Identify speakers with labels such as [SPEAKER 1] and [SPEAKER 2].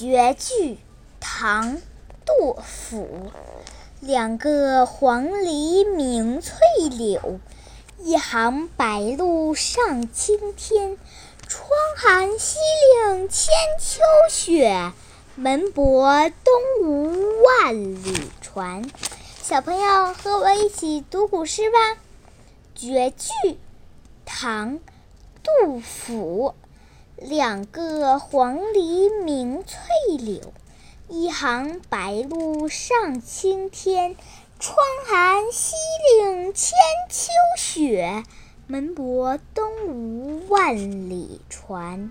[SPEAKER 1] 绝句，唐·杜甫。两个黄鹂鸣翠柳，一行白鹭上青天。窗含西岭千秋雪，门泊东吴万里船。小朋友和我一起读古诗吧。绝句，唐·杜甫。两个黄鹂鸣翠柳，一行白鹭上青天。窗含西岭千秋雪，门泊东吴万里船。